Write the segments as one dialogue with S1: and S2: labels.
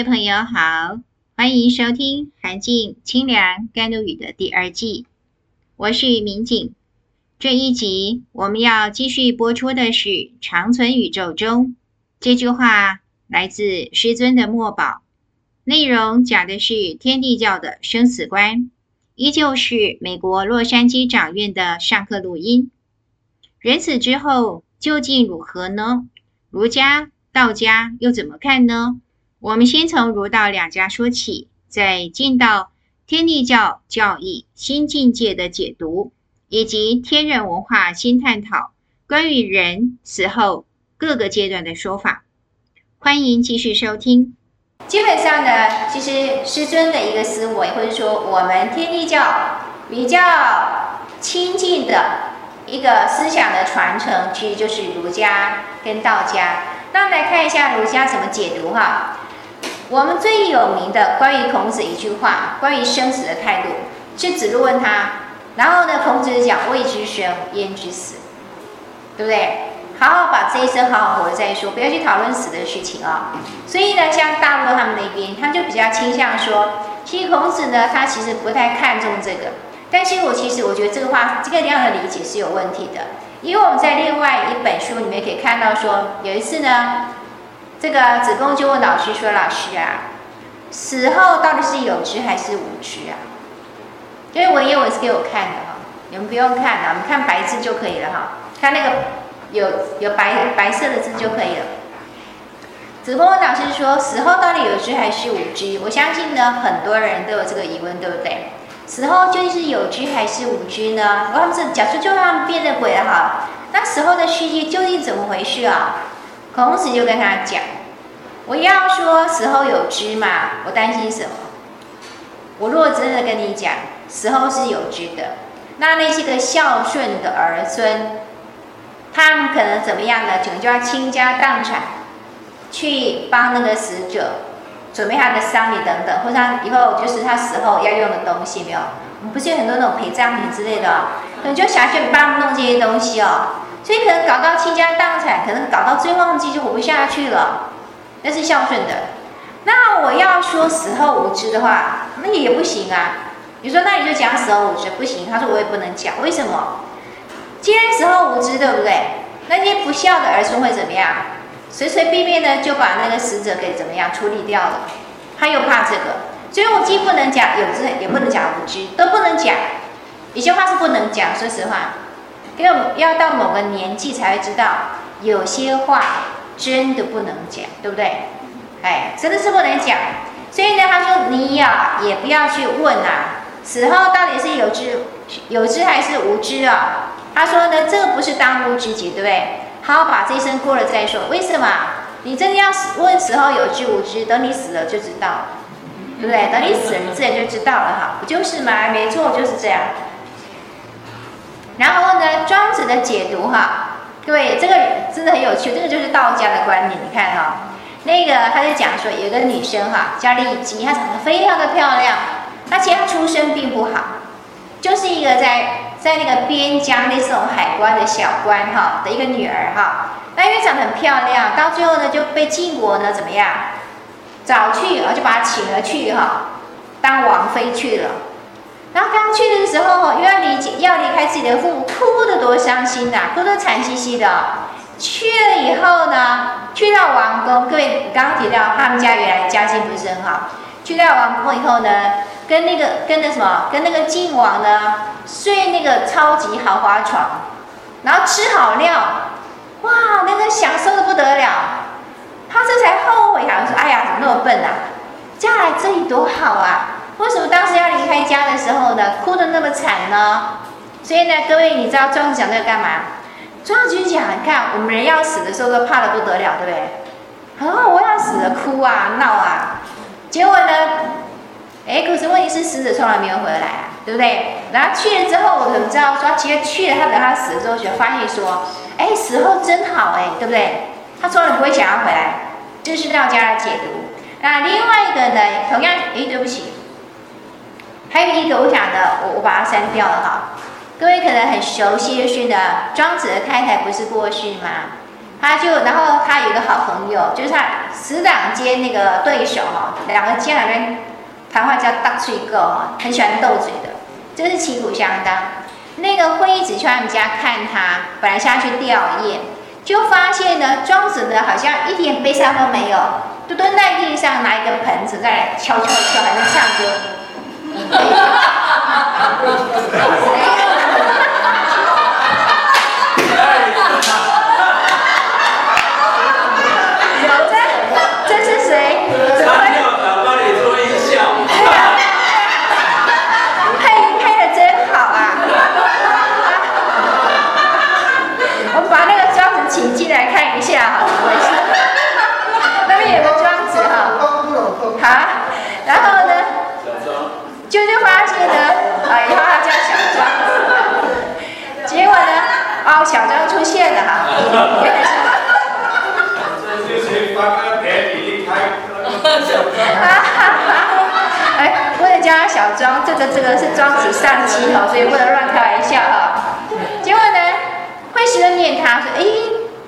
S1: 位朋友好，欢迎收听《寒静清凉甘露语》的第二季，我是民警。这一集我们要继续播出的是《长存宇宙中》这句话，来自师尊的墨宝，内容讲的是天地教的生死观，依旧是美国洛杉矶长院的上课录音。人死之后究竟如何呢？儒家、道家又怎么看呢？我们先从儒道两家说起，再进到天地教教义新境界的解读，以及天人文化新探讨关于人死后各个阶段的说法。欢迎继续收听。
S2: 基本上呢，其实师尊的一个思维，或者说我们天地教比较亲近的一个思想的传承，其实就是儒家跟道家。那我们来看一下儒家怎么解读哈。我们最有名的关于孔子一句话，关于生死的态度，是子路问他，然后呢，孔子讲未知生，焉知死，对不对？好好把这一生好好活着再说，不要去讨论死的事情啊、所以呢，像大陆他们那边，他就比较倾向说，其实孔子呢，他其实不太看重这个。但是我其实我觉得这个话，这个样的理解是有问题的，因为我们在另外一本书里面可以看到说，有一次呢，这个子贡就问老师说：“老师啊，死后到底是有知还是无知啊？”因为文言文是给我看的哈，你们不用看了，我们看白字就可以了哈，看那个。有有白白色的字就可以了。子贡问老师说：“死后到底有知还是无知？”我相信呢，很多人都有这个疑问，对不对？死后究竟是有知还是无知呢？我们是假设就让他们变成鬼了哈，那死后的世界究竟怎么回事啊？孔子就跟他讲：“我要说死后有知嘛，我担心什么？我若真的跟你讲死后是有知的，那那些个孝顺的儿孙。”他们可能怎么样呢？可能就要倾家荡产，去帮那个死者准备他的丧礼等等，或者他以后就是他死后要用的东西，没有？我们不是有很多那种陪葬品之类的，可能就想去帮弄这些东西哦。所以可能搞到倾家荡产，可能搞到最后自己就活不下去了。那是孝顺的。那我要说死后无知的话，那也不行啊。你说那你就讲死后无知不行？他说我也不能讲，为什么？既然死后无知，对不对？那些不孝的儿孙会怎么样？随随便便的就把那个死者给怎么样处理掉了？他又怕这个，所以我既不能讲有知，也不能讲无知，都不能讲。有些话是不能讲，说实话，因为要到某个年纪才会知道，有些话真的不能讲，对不对？哎，真的是不能讲。所以呢，他说你呀，也不要去问啊，死后到底是有知有知还是无知啊？他说呢，这不是当务之急，对不对？好把这一生过了再说。为什么？你真的要问死后有知无知，等你死了就知道，对不对？等你死了，你自然就知道了哈，不就是吗？没错，就是这样。然后呢，庄子的解读哈，各位这个真的很有趣，这个就是道家的观点。你看哈，那个他就讲说，有个女生哈，叫骊姬，她长得非常的漂亮，那其实她出身并不好，就是一个在。在那个边疆那种海关的小官哈的一个女儿哈，那因为长得很漂亮，到最后呢就被晋国呢怎么样找去，然后就把她请了去哈，当王妃去了。然后刚去的时候又要离要离开自己的父母，哭得多伤心呐、啊，哭得惨兮兮的。去了以后呢，去到王宫，各位刚刚提到他们家原来家境不是很好，去到王宫以后呢。跟那个跟那什么，跟那个晋王呢睡那个超级豪华床，然后吃好料，哇，那个享受的不得了。他这才后悔，好像说，哎呀，怎么那么笨啊？嫁来这里多好啊！为什么当时要离开家的时候呢，哭得那么惨呢？所以呢，各位，你知道庄子讲这个干嘛？庄子就讲，你看我们人要死的时候都怕得不得了，对不对？啊，我要死了，哭啊闹啊，结果呢？哎，可是问题是死者从来没有回来啊，对不对？然后去了之后，我怎么知道说，其实去了，他等他死了之后，就发现说，哎，死后真好，哎，对不对？他从来不会想要回来，这是道家的解读。那另外一个呢，同样，哎，对不起，还有一个我讲的，我我把它删掉了哈。各位可能很熟悉的是呢，庄子的太太不是过世吗？他就然后他有一个好朋友，就是他死党兼那个对手哈，两个肩两边谈话叫大嘴哥哈，很喜欢斗嘴的，真是旗鼓相当。那个会议子去他们家看他，本来下去吊唁，就发现呢，庄子呢好像一点悲伤都没有，就蹲在地上拿一个盆子在敲敲敲，还在唱歌。Obrigada. 庄这个这个是庄子上期哈，所以不能乱开玩笑哈。结果呢，惠施就念他说：“哎，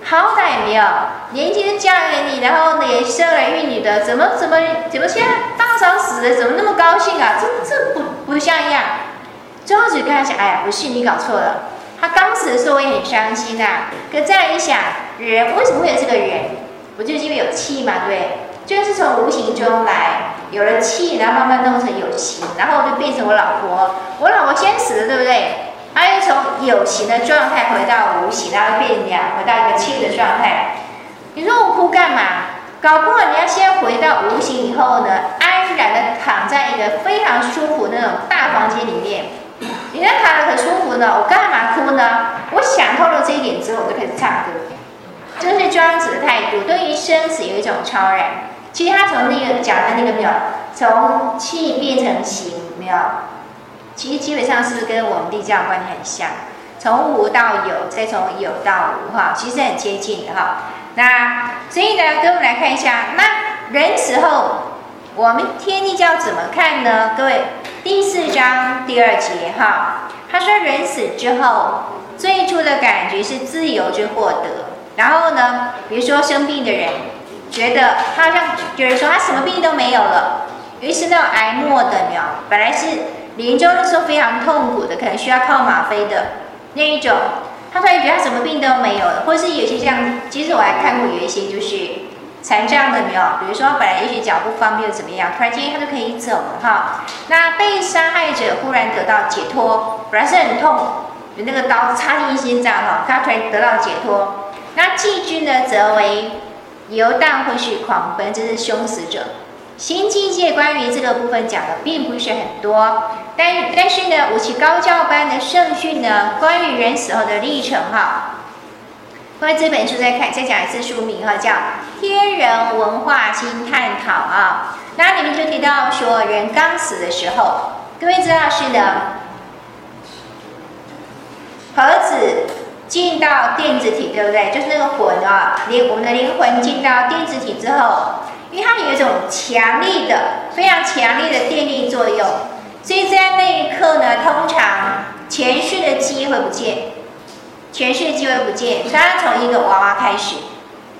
S2: 好歹没有年轻嫁给你，然后呢也生儿育女的，怎么怎么怎么现在大嫂死了，怎么那么高兴啊？这这不不像样。”庄子跟他讲：“哎呀，不是你搞错了，他刚死的时候我也很伤心呐、啊。可再一想，人为什么会有这个人？不就是因为有气嘛，对？就是从无形中来。”有了气，然后慢慢弄成有形，然后就变成我老婆。我老婆先死了，对不对？她又从有形的状态回到无形，然后变两，回到一个气的状态。你说我哭干嘛？搞不好你要先回到无形以后呢，安然的躺在一个非常舒服的那种大房间里面。你那躺的可舒服呢，我干嘛哭呢？我想透了这一点之后，我就开始唱歌。这是庄子的态度，对于生死有一种超然。其实他从那个讲的那个没有，从气变成形没有，其实基本上是跟我们立教观念很像，从无到有，再从有到无哈，其实很接近的哈。那所以呢，跟我们来看一下，那人死后，我们天地教怎么看呢？各位，第四章第二节哈，他说人死之后，最初的感觉是自由之获得，然后呢，比如说生病的人。觉得他好像觉得说他什么病都没有了，于是那种挨末的没有，本来是临终的时候非常痛苦的，可能需要靠吗啡的那一种，他突然觉得他什么病都没有了，或是有些这样，其实我还看过有一些就是残障的没有，比如说本来也许脚不方便怎么样，突然间他就可以走了哈。那被杀害者忽然得到解脱，本来是很痛，有那个刀插进心脏哈，他突然得到解脱。那寄居呢，则为。游荡或是狂奔，这是凶死者。新境界关于这个部分讲的并不是很多，但但是呢，五期高教班的圣训呢，关于人死后的历程哈。关于这本书再看，再讲一次书名哈，叫《天人文化新探讨》啊。那里面就提到说，人刚死的时候，各位知道是的，盒子。进到电子体，对不对？就是那个魂啊，灵我们的灵魂进到电子体之后，因为它有一种强力的、非常强烈的电力作用，所以在那一刻呢，通常前世的记忆会不见，前世的记忆会不见，所以它从一个娃娃开始，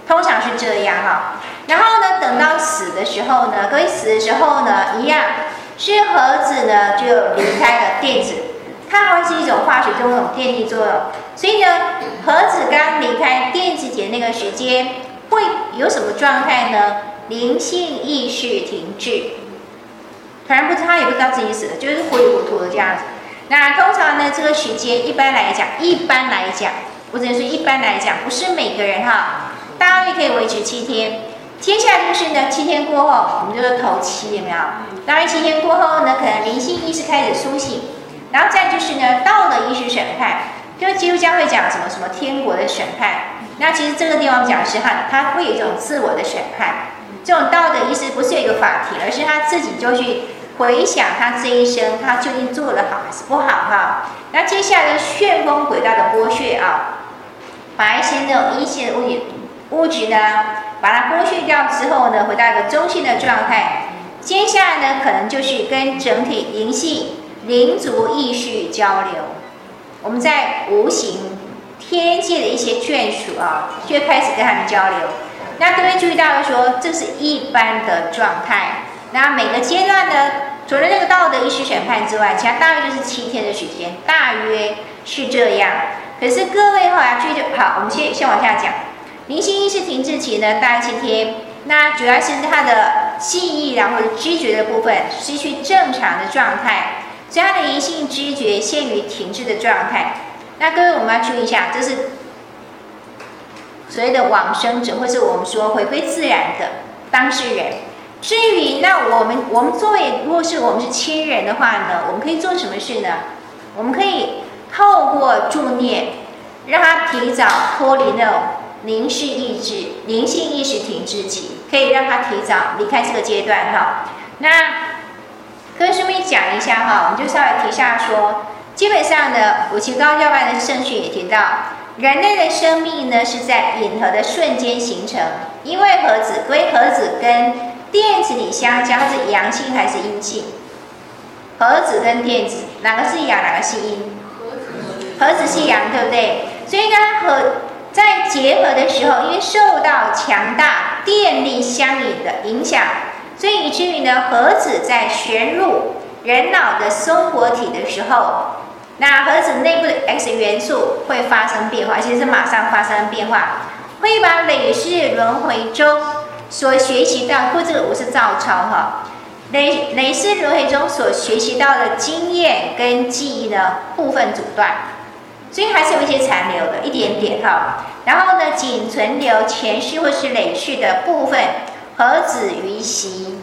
S2: 通常是这样哈。然后呢，等到死的时候呢，各位死的时候呢，一样是核子呢就离开了电子。它还会是一种化学中的电力作用，所以呢，核子刚离开电子节那个时间会有什么状态呢？灵性意识停滞，突然不知他也不知道自己死了，就是糊里糊涂的这样子。那通常呢，这个时间一般来讲，一般来讲，我只能说一般来讲，不是每个人哈，大约可以维持七天。接下来就是呢，七天过后，我们就是头七，有没有？当然七天过后呢，可能灵性意识开始苏醒。然后再就是呢，道德意识审判，就基督教会讲什么什么天国的审判。那其实这个地方讲是哈，他会有一种自我的审判。这种道德意识不是有一个法庭，而是他自己就去回想他这一生，他究竟做得好还是不好哈。那接下来旋风轨道的剥削啊，把一些那种阴性的物质物质呢，把它剥削掉之后呢，回到一个中性的状态。接下来呢，可能就是跟整体灵性。灵族意识交流，我们在无形天界的一些眷属啊，就开始跟他们交流。那各位注意到说，这是一般的状态。那每个阶段呢，除了那个道德意识审判之外，其他大约就是七天的时间，大约是这样。可是各位哈，注意好，我们先先往下讲。灵性意识停滞期呢，大概七天。那主要是他的记忆然后或者知觉的部分失去正常的状态，所以它的灵性知觉陷于停滞的状态。那各位我们要注意一下，这是所谓的往生者，或是我们说回归自然的当事人。至于那我们我们作为，如果是我们是亲人的话呢，我们可以做什么事呢？我们可以透过助念，让他提早脱离那种。凝视意志、灵性意识停滞期，可以让他提早离开这个阶段哈。那跟师妹讲一下哈，我们就稍微提下说，基本上呢，五期高教班的圣训也提到，人类的生命呢是在隐核的瞬间形成，因为核子归核子跟电子里相交，是阳性还是阴性？核子跟电子哪个是阳，哪个是阴？核子是阳，对不对？所以呢，核。在结合的时候，因为受到强大电力相引的影响，所以以至于呢，核子在旋入人脑的松果体的时候，那核子内部的 X 元素会发生变化，而且是马上发生变化，会把累世轮回中所学习到，或者我是照抄哈，累累世轮回中所学习到的经验跟记忆的部分阻断。所以还是有一些残留的，一点点哈。然后呢，仅存留前世或是累世的部分核子余习，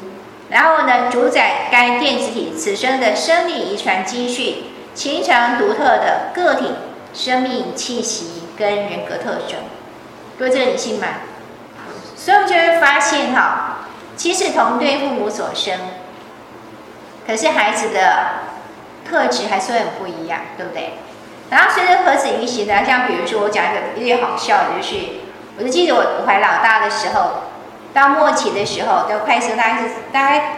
S2: 然后呢，主宰该电子体此生的生理遗传积蓄，形成独特的个体生命气息跟人格特征。各位，这个你信吗？所以我们就会发现哈，其实同对父母所生，可是孩子的特质还是会很不一样，对不对？然后随着核子余习呢，像比如说我讲一个有点好笑的，就是我就记得我我怀老大的时候，到末期的时候，都快生大概是大概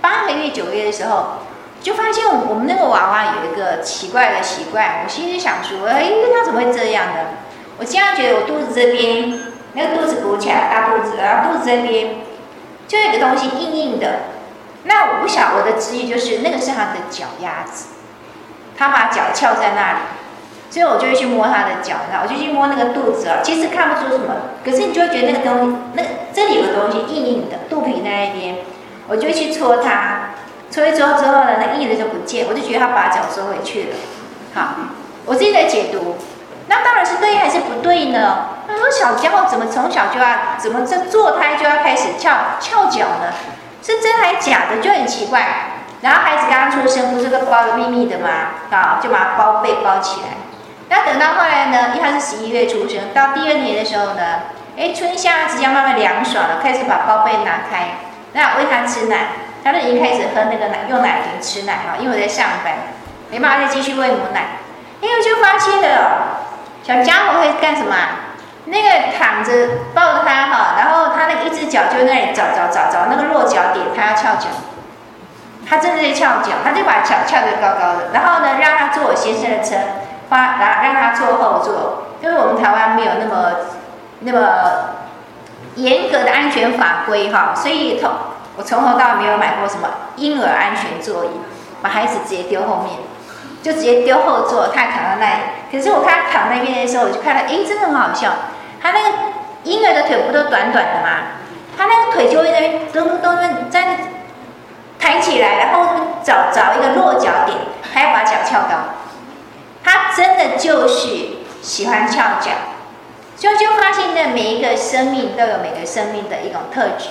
S2: 八个月九个月的时候，就发现我们那个娃娃有一个奇怪的习惯，我心里想说，哎，他怎么会这样呢？我经常觉得我肚子这边那个肚子鼓起来，大肚子，然后肚子这边就有一个东西硬硬的，那我不晓我的直觉就是那个是他的脚丫子。他把脚翘在那里，所以我就会去摸他的脚，然后我就去摸那个肚子啊。其实看不出什么，可是你就会觉得那个东西，那这里有个东西硬硬的，肚皮那一边，我就会去搓它，搓一搓之后呢，那硬的就不见，我就觉得他把脚收回去了。好，我自己在解读，那当然是对还是不对呢？他说小家伙怎么从小就要，怎么这坐胎就要开始翘翘脚呢？是真还假的？就很奇怪。然后孩子刚刚出生，不是都包的密密的吗？啊，就把它包被包起来。那等到后来呢？因为他是十一月出生，到第二年的时候呢，哎，春夏即将慢慢凉爽了，开始把包被拿开，那喂他吃奶，他都已经开始喝那个奶，用奶瓶吃奶哈。因为我在上班，没办法再继续喂母奶。因为就发现了，小家伙会干什么？那个躺着抱着他哈，然后他那个一只脚就在那里找找找找那个落脚点，他要翘脚。他真的在翘脚，他就把脚翘得高高的，然后呢，让他坐我先生的车，花，然后让他坐后座，因为我们台湾没有那么那么严格的安全法规哈，所以从我从头到尾没有买过什么婴儿安全座椅，把孩子直接丢后面，就直接丢后座，他躺在那里。可是我看他躺那边的时候，我就看到，哎，真的很好笑，他那个婴儿的腿不都短短的吗？他那个腿就会在那边咚咚咚在。抬起来，然后找找一个落脚点，还要把脚翘高。真的就是喜欢翘脚，所以就发现的，每一个生命都有每个生命的一种特质。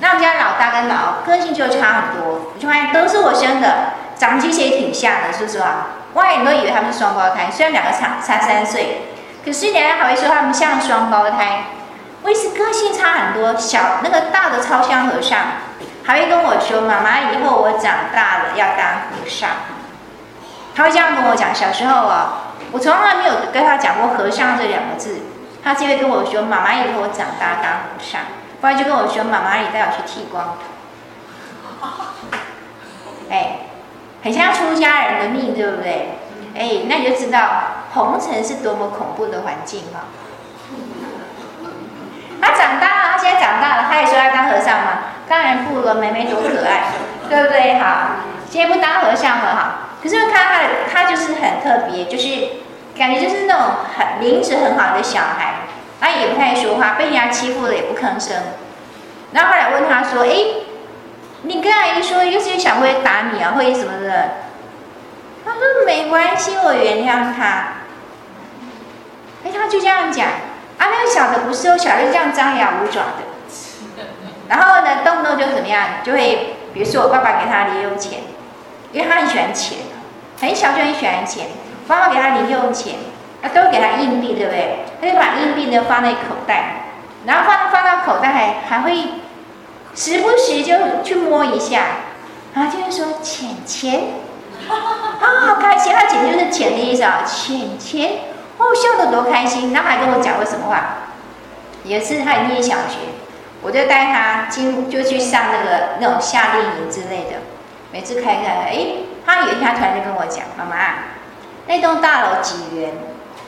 S2: 那我们家老大跟老二个性就差很多，我就发现都是我生的，长得其实也挺像的，是不是啊？外人都以为他们是双胞胎，虽然两个差差三岁，可是人家还会说他们像双胞胎。为什么个性差很多？小那个大的超像和尚。还会跟我说：“妈妈，以后我长大了要当和尚。”他会这样跟我讲。小时候啊，我从来没有跟他讲过“和尚”这两个字。他就会跟我说：“妈妈，以后我长大当和尚。”不然就跟我说：“妈妈，你带我去剃光头。”哎，很像出家人的命，对不对？哎，那你就知道红尘是多么恐怖的环境哈。他长大了，他现在长大了，他也说要当和尚嘛，当然不了，妹妹多可爱，对不对？好，现在不当和尚了哈。可是看他的，他就是很特别，就是感觉就是那种很名字很好的小孩，他也不太说话，被人家欺负了也不吭声。然后后来问他说：“哎，你跟阿姨说，又是小会打你啊，会什么的？”他说：“没关系，我原谅他。”哎，他就这样讲。啊，那个小的不是哦，小的是这样张牙舞爪的。然后呢，动不动就怎么样，就会，比如说我爸爸给他零用钱，因为他很喜欢钱，很小就很喜欢钱。妈妈给他零用钱，他都给他硬币，对不对？他就把硬币呢放在口袋，然后放放到口袋还还会时不时就去摸一下，然后就会说钱钱，啊，好开心，他钱就是钱的意思啊，钱钱。哦，笑得多开心！然后还跟我讲过什么话？有一次他念小学，我就带他进，就去上那个那种夏令营之类的。每次开开，哎，他有一天他突然就跟我讲：“妈妈，那栋大楼几元？”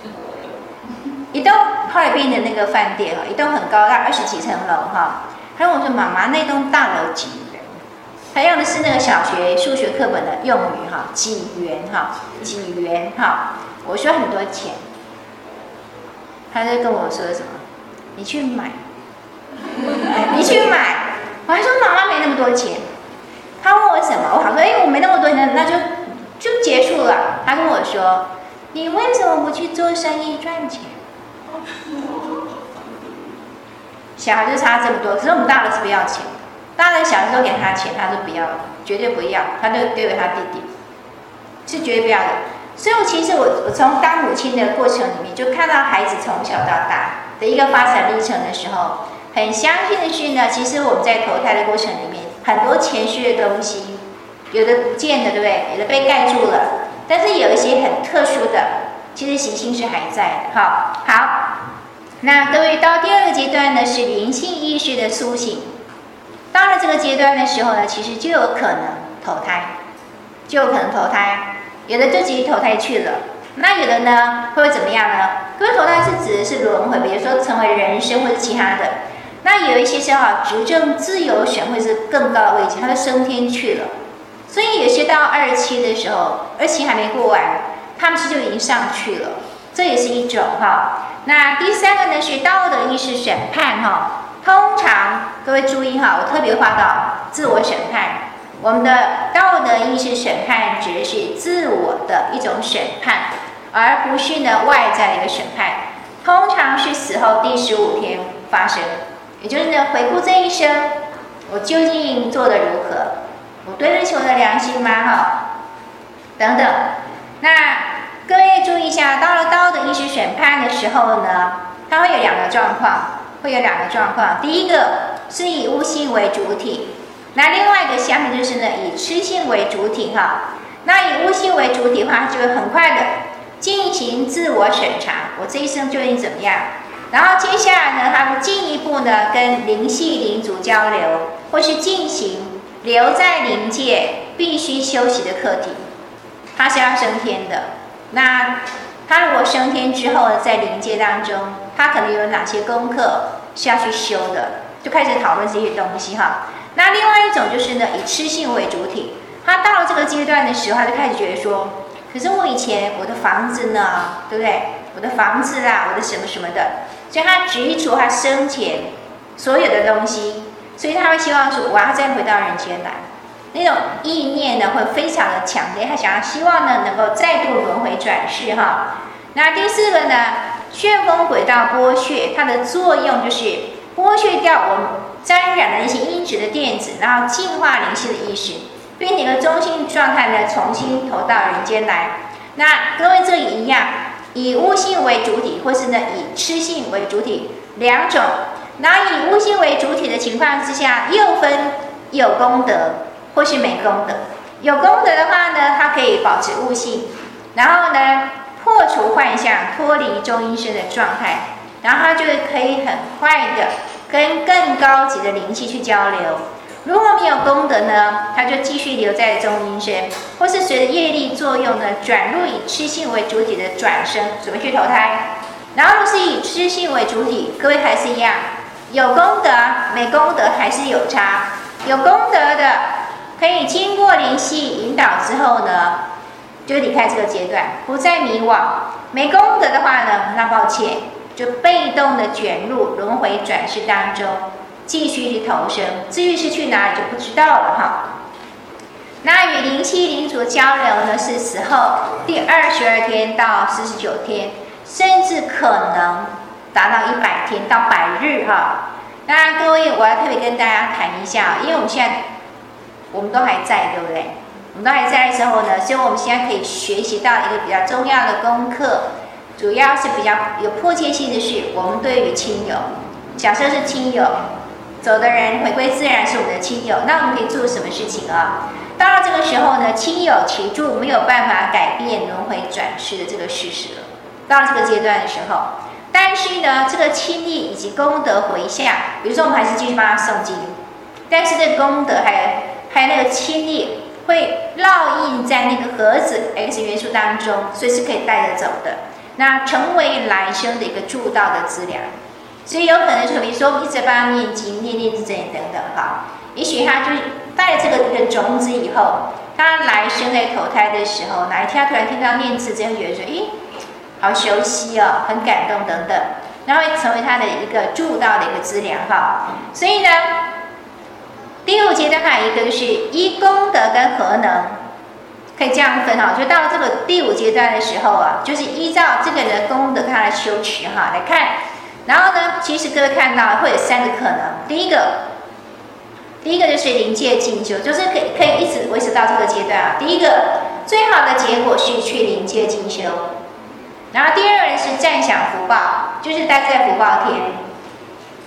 S2: 一栋后来变成那个饭店了，一栋很高，大概二十几层楼哈。他跟我说：“妈妈，那栋大楼几元？”他用的是那个小学数学课本的用语哈，几元哈，几元哈。我说很多钱。他就跟我说什么？你去买，你去买。我还说妈妈没那么多钱。他问我什么？我好说，哎，我没那么多钱，那就就结束了。他跟我说，你为什么不去做生意赚钱？小孩就差这么多，可是我们大的是不要钱，大的小孩都给他钱，他都不要，绝对不要，他就丢给他弟弟，是绝对不要的。所以，我其实我我从当母亲的过程里面，就看到孩子从小到大的一个发展历程的时候，很相信的是呢，其实我们在投胎的过程里面，很多前世的东西，有的不见的，对不对？有的被盖住了，但是有一些很特殊的，其实习性是还在的。好，好，那各位到第二个阶段呢，是灵性意识的苏醒。到了这个阶段的时候呢，其实就有可能投胎，就有可能投胎。有的就直接投胎去了，那有的呢会怎么样呢？各位投胎是指的是轮回，比如说成为人生或者其他的。那有一些是啊，执政自由选会是更高的位置，他就升天去了。所以有些到二期的时候，二期还没过完，他们其实就已经上去了，这也是一种哈。那第三个呢是道德意识审判哈，通常各位注意哈，我特别画到自我审判。我们的道德意识审判指的是自我的一种审判，而不是呢外在的一个审判。通常是死后第十五天发生，也就是呢回顾这一生，我究竟做得如何？我对得起我的良心吗？哈，等等。那各位注意一下，到了道德意识审判的时候呢，它会有两个状况，会有两个状况。第一个是以悟性为主体。那另外一个下面就是呢，以痴性为主体哈。那以悟性为主体的话，就会很快的进行自我审查，我这一生究竟怎么样？然后接下来呢，他们进一步呢，跟灵系灵组交流，或是进行留在灵界必须休息的课题。他是要升天的，那他如果升天之后呢，在灵界当中，他可能有哪些功课是要去修的？就开始讨论这些东西哈。那另外一种就是呢，以痴性为主体，他到这个阶段的时候，他就开始觉得说，可是我以前我的房子呢，对不对？我的房子啊，我的什么什么的，所以他执着他生前所有的东西，所以他会希望说，我要再回到人间来，那种意念呢会非常的强烈，他想要希望呢能够再度轮回转世哈。那第四个呢，旋风轨道剥削，它的作用就是剥削掉我们。沾染了一些阴质的电子，然后净化灵性的意识，并且个中性状态呢，重新投到人间来。那各位这里一样，以悟性为主体，或是呢以痴性为主体两种。那以悟性为主体的情况之下，又分有功德或是没功德。有功德的话呢，它可以保持悟性，然后呢破除幻象，脱离中阴身的状态，然后它就可以很快的。跟更高级的灵气去交流，如果没有功德呢，他就继续留在中阴身，或是随着业力作用呢，转入以痴性为主体的转生，准备去投胎。然后是以痴性为主体，各位还是一样，有功德没功德还是有差。有功德的可以经过灵气引导之后呢，就离开这个阶段，不再迷惘。没功德的话呢，那抱歉，就被动的卷入轮回转世当中，继续去投生。至于是去哪里就不知道了哈。那与灵气灵主交流呢，是时候第二十二天到四十九天，甚至可能达到一百天到百日哈。那各位，我要特别跟大家谈一下，因为我们现在我们都还在，对不对？我们都还在的时候呢，所以我们现在可以学习到一个比较重要的功课，主要是比较有迫切性的是，我们对于亲友，假设是亲友走的人回归自然是我们的亲友，那我们可以做什么事情啊？到了这个时候呢，亲友其住没有办法改变轮回转世的这个事实了。到了这个阶段的时候。但是呢，这个亲力以及功德回向，比如说我们还是继续帮他诵经，但是这个功德还有还有那个亲力会烙印在那个盒子 X 元素当中，所以是可以带着走的，那成为来生的一个助道的资粮。所以有可能就比如说一直帮他念经、念念经等等哈，也许他就带这个一个种子以后，他来生在投胎的时候，哪一天他突然听到念字，这样觉得说，咦？好熟悉哦，很感动等等，然后成为他的一个助道的一个资粮哈。所以呢，第五阶段还有一个就是依功德跟和能，可以这样分哈。就到这个第五阶段的时候啊，就是依照这个人的功德他的修持哈来看。然后呢，其实各位看到会有三个可能。第一个，第一个就是临界进修，就是可以可以一直维持到这个阶段啊。第一个最好的结果是去临界进修。然后第二个是暂享福报，就是待在福报天，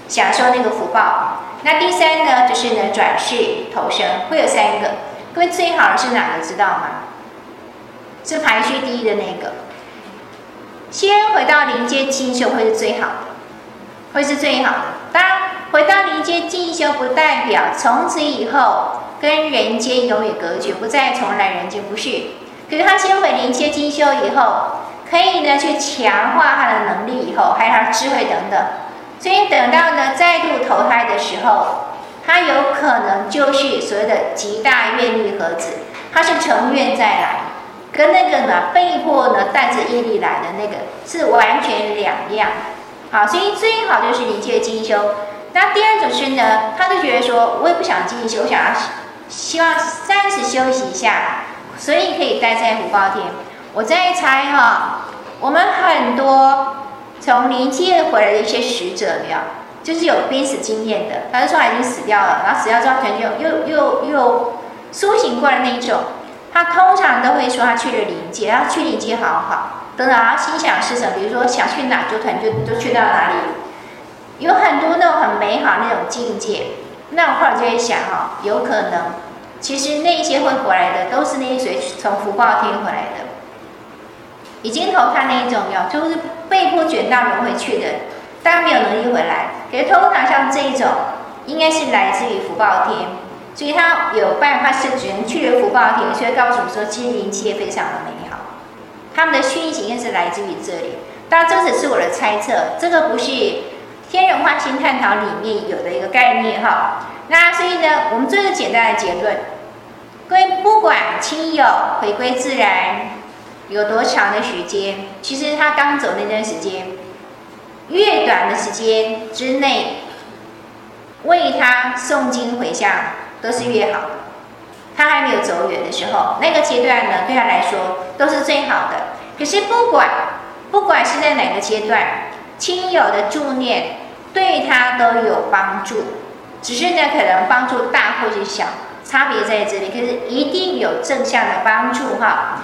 S2: 享受那个福报。那第三呢，就是呢转世投生，会有三个。各位最好的是哪个知道吗？是排序第一的那个。先回到临界进修会是最好的，会是最好的。当然，回到灵界进修不代表从此以后跟人间永远隔绝，不再重来人间，不是。可是他先回灵界进修以后。可以呢，去强化他的能力，以后还有他的智慧等等。所以等到呢再度投胎的时候，他有可能就是所谓的极大愿力盒子，他是成愿再来，跟那个呢被迫呢带着业力来的那个是完全两样。好，所以最好就是灵界进修。那第二种是呢，他就觉得说，我也不想进修，我想要希望暂时休息一下，所以可以待在福报天。我在猜哈，我们很多从灵界回来的一些使者，没有，就是有濒死经验的，他就说他已经死掉了，然后死掉之后可能又又又又苏醒过来那一种，他通常都会说他去了灵界，他去灵界好好，等等，啊心想事成，比如说想去哪就团就就去到哪里，有很多那种很美好那种境界，那我后来就会想哈，有可能其实那些会回来的都是那些谁从福报天回来的。已经投胎那一种有，就是被迫卷到轮回去的，当然没有能力回来。可是通常像这一种，应该是来自于福报天，所以他有办法是只能去了福报天，所以告诉我说，其实灵界非常的美好。他们的讯息应该是来自于这里，当然这只是我的猜测，这个不是天人话心探讨里面有的一个概念哈。那所以呢，我们做一个简单的结论，各位不管亲友回归自然。有多长的时间？其实他刚走那段时间，越短的时间之内，为他诵经回向都是越好的。他还没有走远的时候，那个阶段呢，对他来说都是最好的。可是不管不管是在哪个阶段，亲友的助念对他都有帮助，只是呢，可能帮助大或者小，差别在这里。可是一定有正向的帮助哈。